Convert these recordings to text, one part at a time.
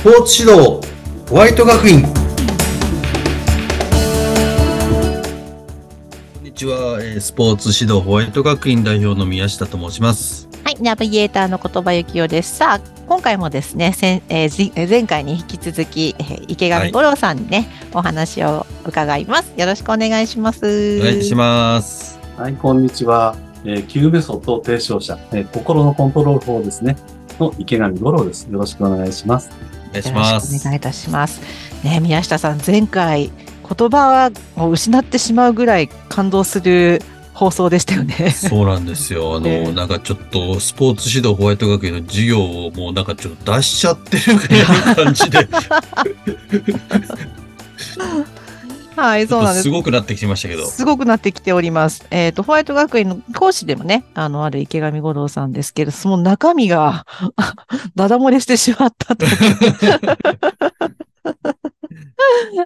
スポーツ指導ホワイト学院こんにちは、えースポーツ指導ホワイト学院代表の宮下と申しますはい、ナビゲーターの言葉幸男です。さあ、今回もですね、先えーじえー前回に引き続き、えー池上五郎さんにね、お話を伺います。よろしくお願いします。お願いしますはい、こんにちは。えー、キューメソッド提唱者、えー心のコントロール法ですね。の池上五郎です。よろしくお願いします。お願いしよますお願いいたします。ね、宮下さん、前回、言葉を失ってしまうぐらい感動する放送でしたよね。そうなんですよ。あの、ええなんかちょっとスポーツ指導ホワイト学院の授業をもうなんかちょっと出しちゃってる感じで、はい、そうなんですす。ごくなってきてましたけど。すごくなってきております。えっ、と、ホワイト学院の講師でもね、あの、ある池上五郎さんですけど、その中身が、ダダ漏れしてしまったと。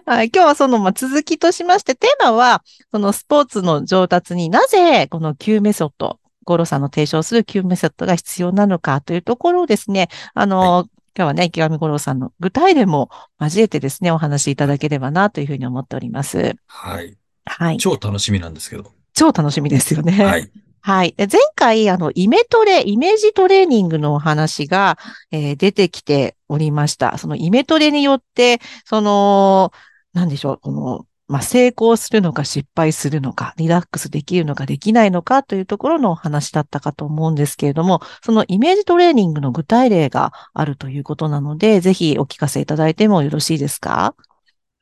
はい、今日はその、まあ、続きとしまして、テーマは、そのスポーツの上達になぜ、この Q メソッド、五郎さんの提唱する Q メソッドが必要なのかというところをですね、あの、今日はね、池上五郎さんの具体例も交えてですね、お話しいただければなというふうに思っております。はい。はい。超楽しみなんですけど。超楽しみですよね。はい。はい。で前回、あの、イメトレ、イメージトレーニングのお話が、えー出てきておりました。そのイメトレによって、その、なんでしょう、この、まあ、成功するのか失敗するのか、リラックスできるのかできないのかというところのお話だったかと思うんですけれども、そのイメージトレーニングの具体例があるということなので、ぜひお聞かせいただいてもよろしいですか？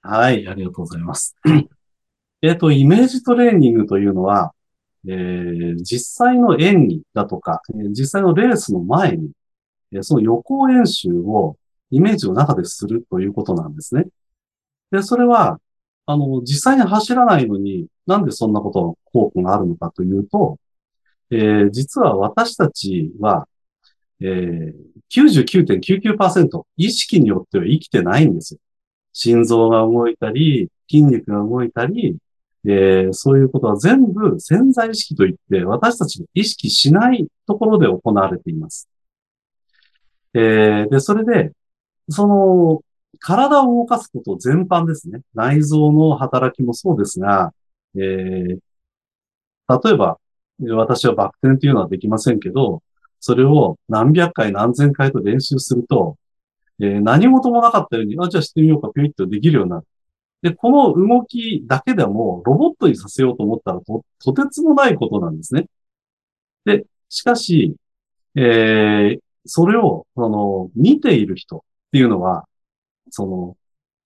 はい、ありがとうございます。えっと、イメージトレーニングというのは、えー実際の演技だとか、実際のレースの前に、その予行演習をイメージの中でするということなんですね。で、それは、あの、実際に走らないのに、なんでそんなこと効果があるのかというと、えー実は私たちは、えー99.99%意識によっては生きてないんですよ。心臓が動いたり、筋肉が動いたり、えーそういうことは全部潜在意識といって、私たちが意識しないところで行われています。えーで、それで、その、体を動かすこと全般ですね。内臓の働きもそうですが、えー例えば、私はバク転というのはできませんけど、それを何百回何千回と練習すると、えー何事もなかったように、あ、じゃあしてみようか、ピュイッとできるようになる。で、この動きだけでもロボットにさせようと思ったらと、とてつもないことなんですね。で、しかし、えーそれを、その、見ている人っていうのは、その、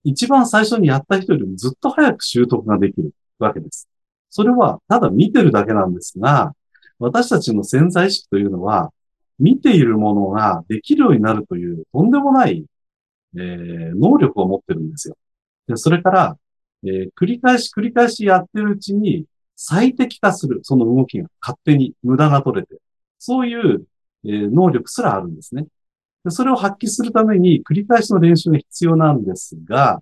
一番最初にやった人よりもずっと早く習得ができるわけです。それは、ただ見てるだけなんですが、私たちの潜在意識というのは、見ているものができるようになるという、とんでもない、えー能力を持ってるんですよ。で、それから、えー繰り返し繰り返しやってるうちに最適化する、その動きが勝手に無駄が取れて、そういう、えー能力すらあるんですね。でそれを発揮するために繰り返しの練習が必要なんですが、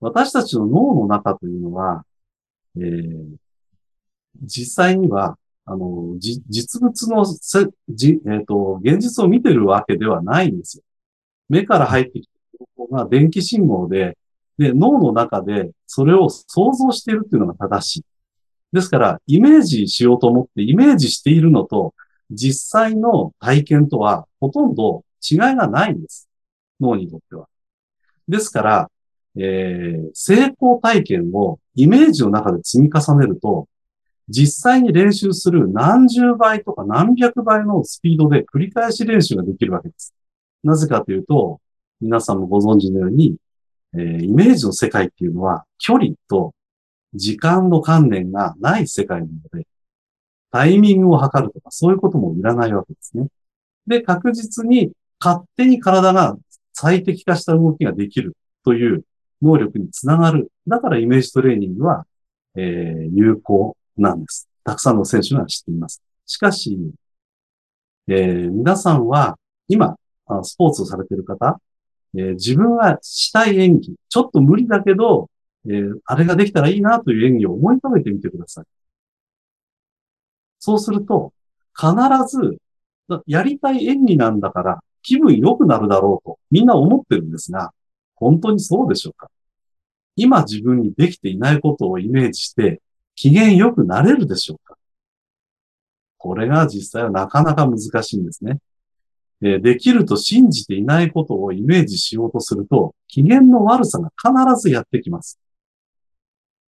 私たちの脳の中というのは、えー実際には、あの、じ実物のせ、じ、えっ、と、現実を見てるわけではないんですよ。目から入ってきた情報が電気信号で、で、脳の中でそれを想像しているっていうのが正しい。ですから、イメージしようと思ってイメージしているのと、実際の体験とはほとんど違いがないんです。脳にとっては。ですから、えー成功体験をイメージの中で積み重ねると、実際に練習する何十倍とか何百倍のスピードで繰り返し練習ができるわけです。なぜかというと、皆さんもご存知のように、えーイメージの世界っていうのは距離と時間の観念がない世界なので、タイミングを測るとかそういうこともいらないわけですね。で、確実に勝手に体が最適化した動きができるという能力につながる。だからイメージトレーニングは、えー有効なんです。たくさんの選手が知っています。しかし、えー皆さんは今、スポーツをされている方、えー自分がしたい演技、ちょっと無理だけど、えーあれができたらいいなという演技を思い浮かべてみてください。そうすると、必ず、やりたい演技なんだから、気分良くなるだろうとみんな思ってるんですが、本当にそうでしょうか？今自分にできていないことをイメージして機嫌良くなれるでしょうか？これが実際はなかなか難しいんですね。えできると信じていないことをイメージしようとすると、機嫌の悪さが必ずやってきます。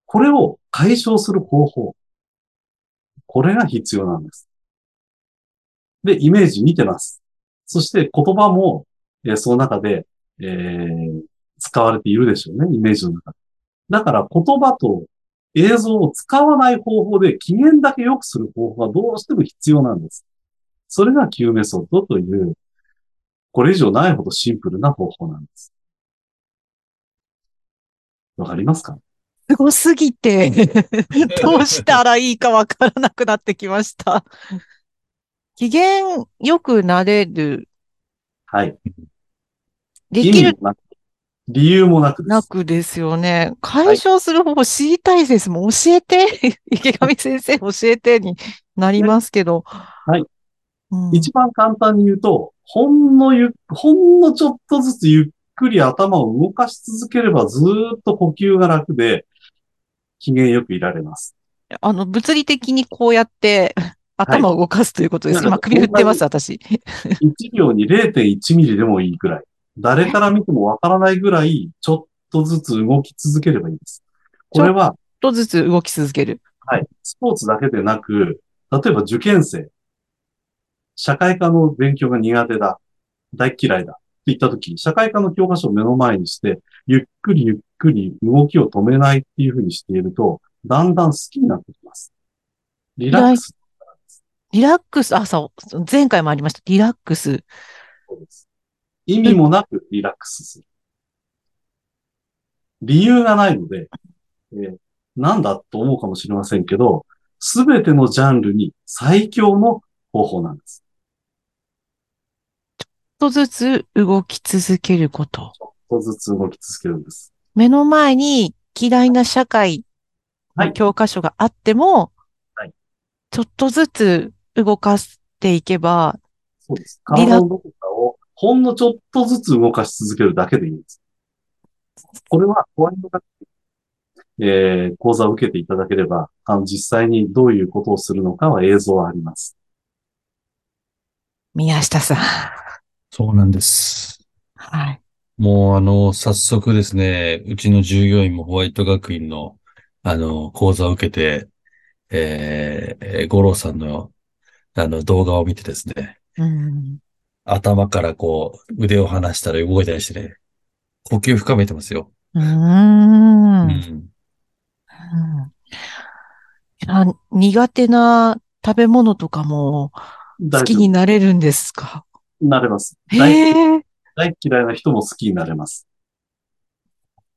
これを解消する方法。これが必要なんです。で、イメージ見てます。そして言葉も、えーその中で、えー使われているでしょうね、イメージの中で。だから言葉と映像を使わない方法で機嫌だけ良くする方法がどうしても必要なんです。それが Q メソッドという、これ以上ないほどシンプルな方法なんです。わかりますか？すごすぎて、どうしたらいいかわからなくなってきました。機嫌良くなれる、はい。できる意味もなく、理由もなくです。なくですよね。解消する方法知りたいです。もう教えて、池上先生教えてになりますけど。はいうん。一番簡単に言うと、ほんのゆ、ほんのちょっとずつゆっくり頭を動かし続ければずーっと呼吸が楽で、機嫌よくいられます。あの、物理的にこうやって頭を動かすということです。いや今首振ってます、私。1秒に0.1ミリでもいいくらい。誰から見てもわからないぐらい、ちょっとずつ動き続ければいいです。これは、ちょっとずつ動き続ける。はい、スポーツだけでなく、例えば受験生、社会科の勉強が苦手だ、大嫌いだ、って言ったとき、社会科の教科書を目の前にして、ゆっくりゆっくり動きを止めないっていうふうにしていると、だんだん好きになってきます。リラックス。リラックス、あ、そう、前回もありました。リラックス。そうです意味もなくリラックスする。理由がないので、えーなんだと思うかもしれませんけど、すべてのジャンルに最強の方法なんです。ちょっとずつ動き続けること。ちょっとずつ動き続けるんです。目の前に嫌いな社会の教科書があっても、はいちょっとずつ動かしていけば、そうです。体のどこかをほんのちょっとずつ動かし続けるだけでいいんです。これはホワイトカップ、えー、講座を受けていただければ、あの、実際にどういうことをするのかは映像はあります。宮下さん。そうなんです。はい。もうあの、早速ですね、うちの従業員もホワイト学院の、あの、講座を受けて、えーえー、五郎さんの、あの、動画を見てですね、うん。頭からこう、腕を離したら動いたりしてね、呼吸深めてますよ。うー。うんん。うんあ苦手な食べ物とかも好きになれるんですか？夫。なれます。へ大え。大嫌いな人も好きになれます。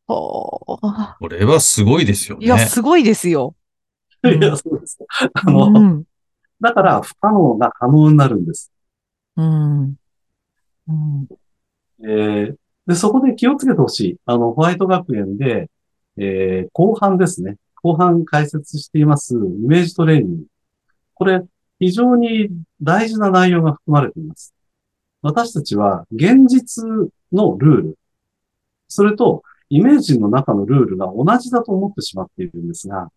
ほーこれはすごいですよね。いや、すごいですよ。うんいや、そうです。あうの、ん。だから不可能が可能になるんです。うん。うん。えーで、そこで気をつけてほしい。あの、ホワイト学園で、えー後半ですね。後半解説しています、イメージトレーニング。これ、非常に大事な内容が含まれています。私たちは、現実のルール、それと、イメージの中のルールが同じだと思ってしまっているんですが、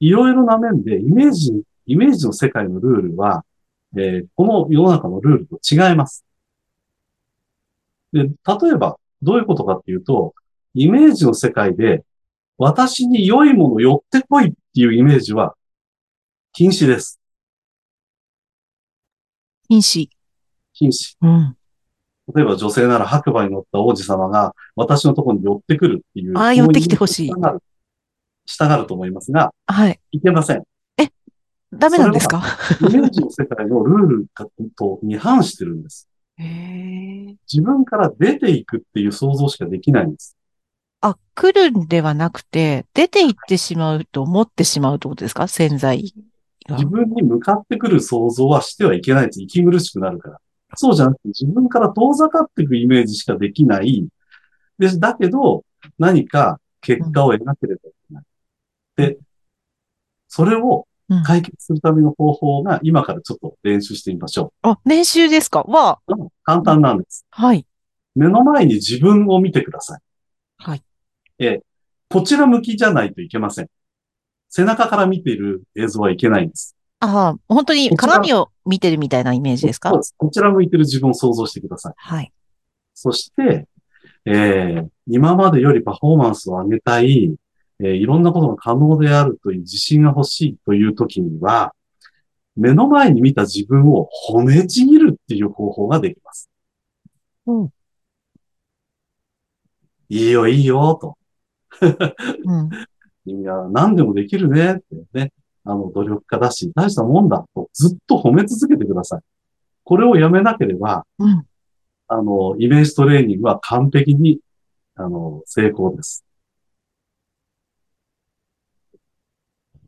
いろいろな面で、イメージ、イメージの世界のルールは、えーこの世の中のルールと違います。で、例えば、どういうことかっていうと、イメージの世界で、私に良いもの寄ってこいっていうイメージは、禁止です。禁止。禁止。うん。例えば女性なら白馬に乗った王子様が私のところに寄ってくるっていう。あー寄ってきてほしい従う。と思いますが、はい。いけません。ダメなんですか？イメージの世界のルールとに反してるんです。へえ。自分から出ていくっていう想像しかできないんです。あ、来るんではなくて、出て行ってしまうと思ってしまうってことですか？潜在が自。分に向かってくる想像はしてはいけないんです。息苦しくなるから。そうじゃなくて自分から遠ざかっていくイメージしかできない。で、だけど何か結果を描ければいけない。で、それをうん解決するための方法が今からちょっと練習してみましょあ、練習ですか？わう。うん簡単なんです。はい。目の前に自分を見てください。はい。えーこちら向きじゃないといけません。背中から見ている映像はいけないんです。ああ、本当に鏡を見てるみたいなイメージですか？そうですこちら向いてる自分を想像してください。はい。そして、えー今までよりパフォーマンスを上げたい、えーいろんなことが可能であるという自信が欲しいという時には、目の前に見た自分を褒めちぎるっていう方法ができます。うん。いいよ、いいよ、と。うん。君は何でもできるね、ってね。あの、努力家だし、大したもんだ、とずっと褒め続けてください。これをやめなければ、うん。あの、イメージトレーニングは完璧に、あの、成功です。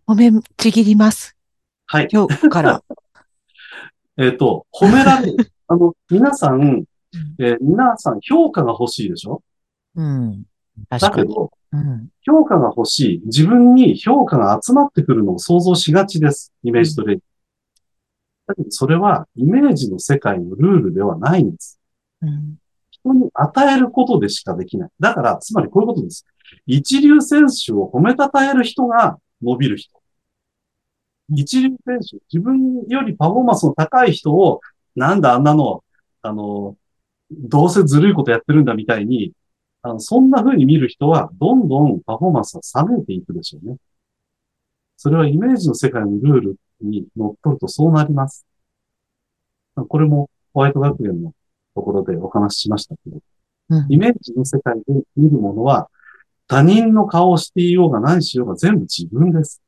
褒めちぎります。はい。今日から。えっ、と、褒められる。あの、皆さん、えー皆さん評価が欲しいでしょ？うん。だ確かに。けど、うん。評価が欲しい。自分に評価が集まってくるのを想像しがちです。イメージトレーニング。だけど、それはイメージの世界のルールではないんです。人に与えることでしかできない。だから、つまりこういうことです。一流選手を褒めたたえる人が伸びる人。一流選手、自分よりパフォーマンスの高い人を、なんだあんなの、あの、どうせずるいことやってるんだみたいに、あのそんな風に見る人は、どんどんパフォーマンスが冷めていくでしょうね。それはイメージの世界のルールに乗っ取るとそうなります。これもホワイト学園のところでお話ししましたけど、うんイメージの世界で見るものは、他人の顔をしていようが何しようが全部自分です。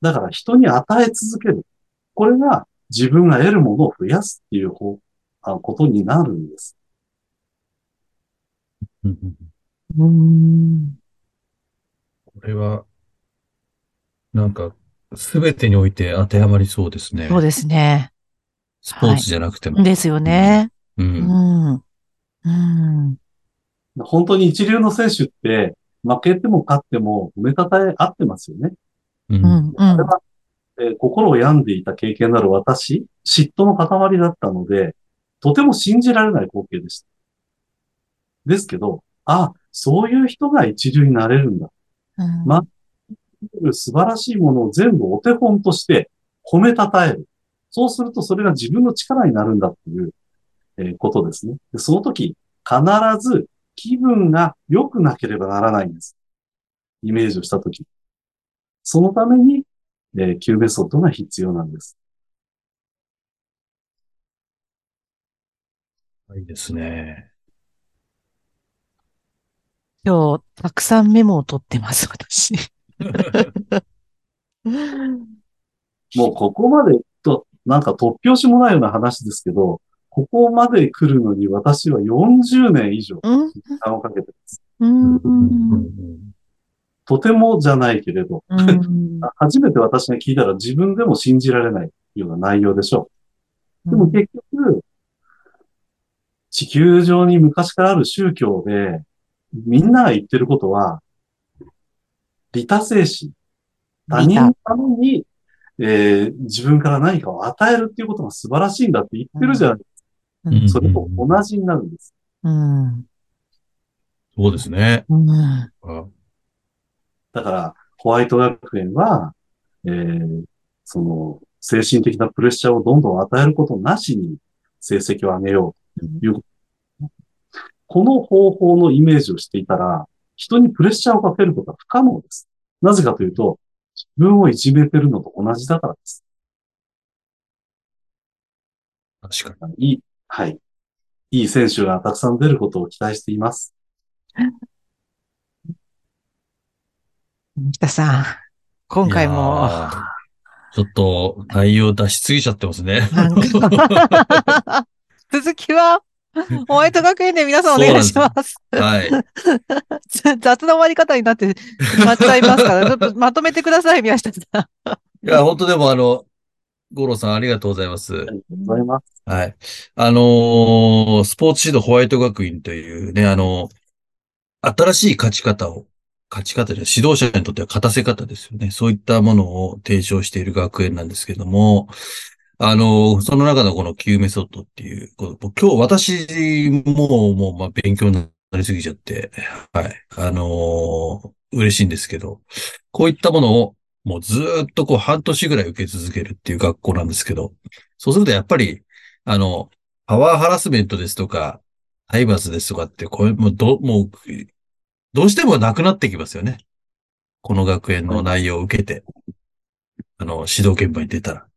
だから人に与え続ける。これが自分が得るものを増やすっていう方あことになるんです。うんうんうん。これは、なんか、すべてにおいて当てはまりそうですね。そうですね。スポーツじゃなくても。ですよね。う。うんん。うん。本当に一流の選手って、負けても勝っても褒めたたえ合ってますよね。うん。うん。うんあれは、えー心を病んでいた経験のある私、嫉妬の塊だったので、とても信じられない光景でした。ですけど、あ、そういう人が一流になれるんだ。うんま素晴らしいものを全部お手本として褒めたたえる。そうするとそれが自分の力になるんだっていう、えーことですね。でその時、必ず気分が良くなければならないんです。イメージをした時。そのために、えー、Q メソッドが必要なんです。いいですね。今日、たくさんメモを取ってます、私。もうここまでと、なんか突拍子もないような話ですけど、ここまで来るのに私は40年以上うん。時間をかけてます。とてもじゃないけれど、うん。初めて私が聞いたら自分でも信じられないような内容でしょう。でも結局、地球上に昔からある宗教で、みんなが言ってることは、利他精神。他人のために、えー自分から何かを与えるっていうことが素晴らしいんだって言ってるじゃないですか。うんそれと同じになるんです。うん。そうですね。うん。あだから、ホワイト学園は、えーその、精神的なプレッシャーをどんどん与えることなしに成績を上げようという。この方法のイメージをしていたら、人にプレッシャーをかけることは不可能です。なぜかというと、自分をいじめてるのと同じだからです。確かいい、はい。いい選手がたくさん出ることを期待しています。北さん、今に。回も、ちょっと内容出しすぎちゃってますね。続きは、ホワイト学園で皆さんお願いします。はい。雑な終わり方になってしまっちゃいますから、ちょっとまとめてください、宮下さん。いや、本当でもあの、五郎さんありがとうございます。ありがとうございます。はい。あのースポーツ指導ホワイト学院というね、あの新しい勝ち方を勝ち方で指導者にとっては勝たせ方ですよね。そういったものを提唱している学園なんですけども、あの、その中のこの Q メソッドっていう、今日私ももう、まあ、勉強になりすぎちゃって、はい。あの嬉しいんですけど、こういったものをもうずーっとこう半年ぐらい受け続けるっていう学校なんですけど、そうするとやっぱり、あの、パワーハラスメントですとか、体罰ですとかって、これもうど、もう、どうしてもなくなってきますよね。この学園の内容を受けて、あの、指導現場に出たら。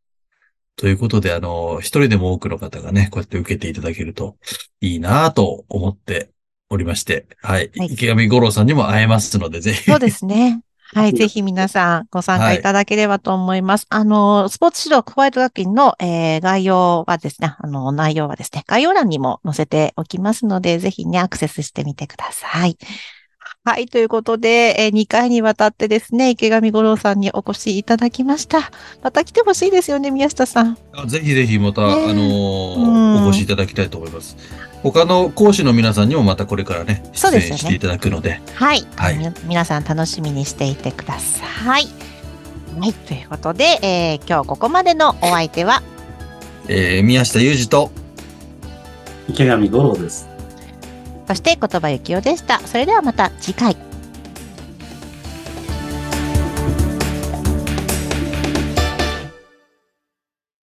ということで、あの、一人でも多くの方がね、こうやって受けていただけるといいなぁと思っておりまして、はい。はい池上五郎さんにも会えますので、ぜひ。そうですね。はい。ぜひ皆さんご参加いただければと思います。あの、スポーツ指導ホワイト学院の、えー概要はですね、あの、内容はですね、概要欄にも載せておきますので、ぜひね、アクセスしてみてください。はい。ということで、え2回にわたってですね、池上五郎さんにお越しいただきました。また来てほしいですよね、宮下さん。あぜひぜひまた、ねえあのーうんお越しいただきたいと思います。他の講師の皆さんにもまたこれからね、出演していただくので、はい。はいみ皆さん楽しみにしていてください。はい。ということで、えー今日ここまでのお相手は、えー宮下裕二と、池上五郎です。そして言葉ゆきおでした。それではまた次回。